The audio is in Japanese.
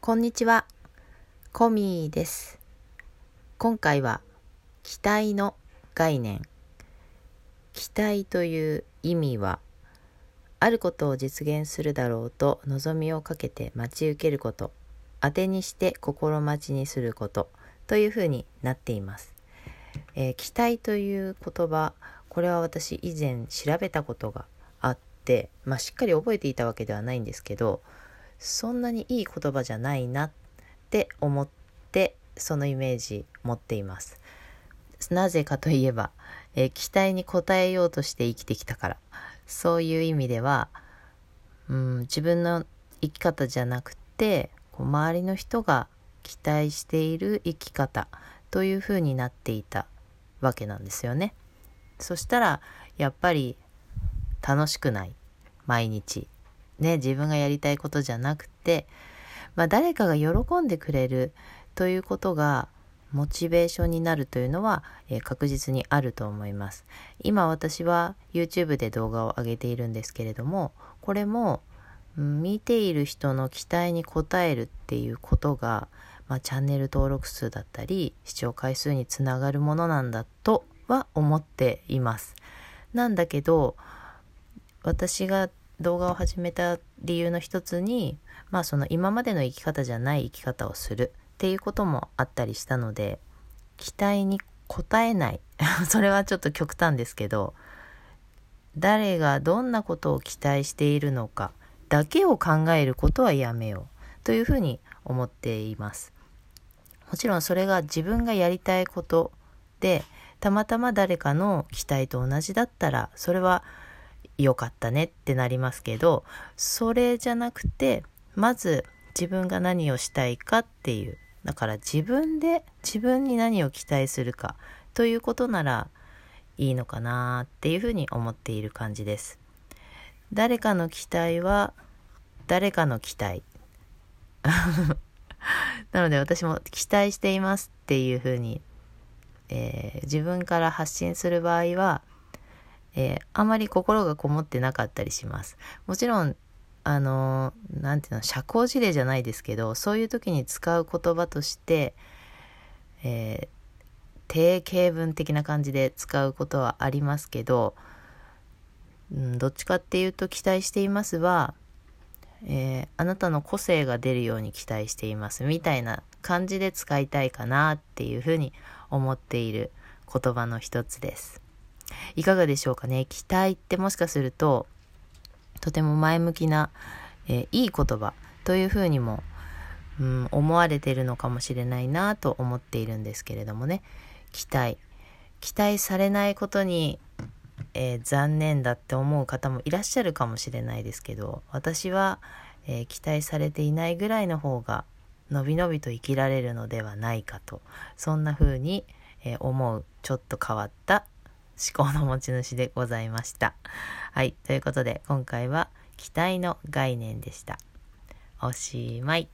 こんにちは、コミーです。今回は期待の概念。期待という意味は、あることを実現するだろうと望みをかけて待ち受けること、当てにして心待ちにすることというふうになっています。えー期待という言葉、これは私以前調べたことがあって、まあしっかり覚えていたわけではないんですけど、そんなにいい言葉じゃないなって思ってそのイメージ持っています。なぜかといえば、えー期待に応えようとして生きてきたからそういう意味では、うん、自分の生き方じゃなくてこう周りの人が期待している生き方というふうになっていたわけなんですよね。そしたらやっぱり楽しくない毎日ね自分がやりたいことじゃなくて、まあ、誰かが喜んでくれるということがモチベーションになるというのは、えー確実にあると思います。今私は YouTube で動画を上げているんですけれどもこれも見ている人の期待に応えるっていうことが、まあ、チャンネル登録数だったり視聴回数につながるものなんだとは思っています。なんだけど私が動画を始めた理由の一つにまあその今までの生き方じゃない生き方をするっていうこともあったりしたので期待に応えない。それはちょっと極端ですけど誰がどんなことを期待しているのかだけを考えることはやめよう。というふうに思っています。もちろんそれが自分がやりたいことでたまたま誰かの期待と同じだったらそれは良かったねってなりますけどそれじゃなくてまず自分が何をしたいかっていう。だから自分で自分に何を期待するか。ということならいいのかなっていうふうに思っている感じです。誰かの期待は誰かの期待。なので私も期待していますっていうふうに、えー自分から発信する場合はえーあまり心がこもってなかったりします。もちろん、あのーなんていうの、社交辞令じゃないですけど、そういう時に使う言葉として、えー定型文的な感じで使うことはありますけど、うん、どっちかっていうと期待していますは、えーあなたの個性が出るように期待していますみたいな感じで使いたいかなっていうふうに思っている言葉の一つです。いかがでしょうかね？期待ってもしかするととても前向きな、えーいい言葉というふうにも、うん、思われてるのかもしれないなと思っているんですけれどもね。期待。期待されないことに、えー残念だって思う方もいらっしゃるかもしれないですけど私は、えー期待されていないぐらいの方がのびのびと生きられるのではないかとそんな風に、え思うちょっと変わった思考の持ち主でございました。はい。ということで、今回は期待の概念でした。おしまい。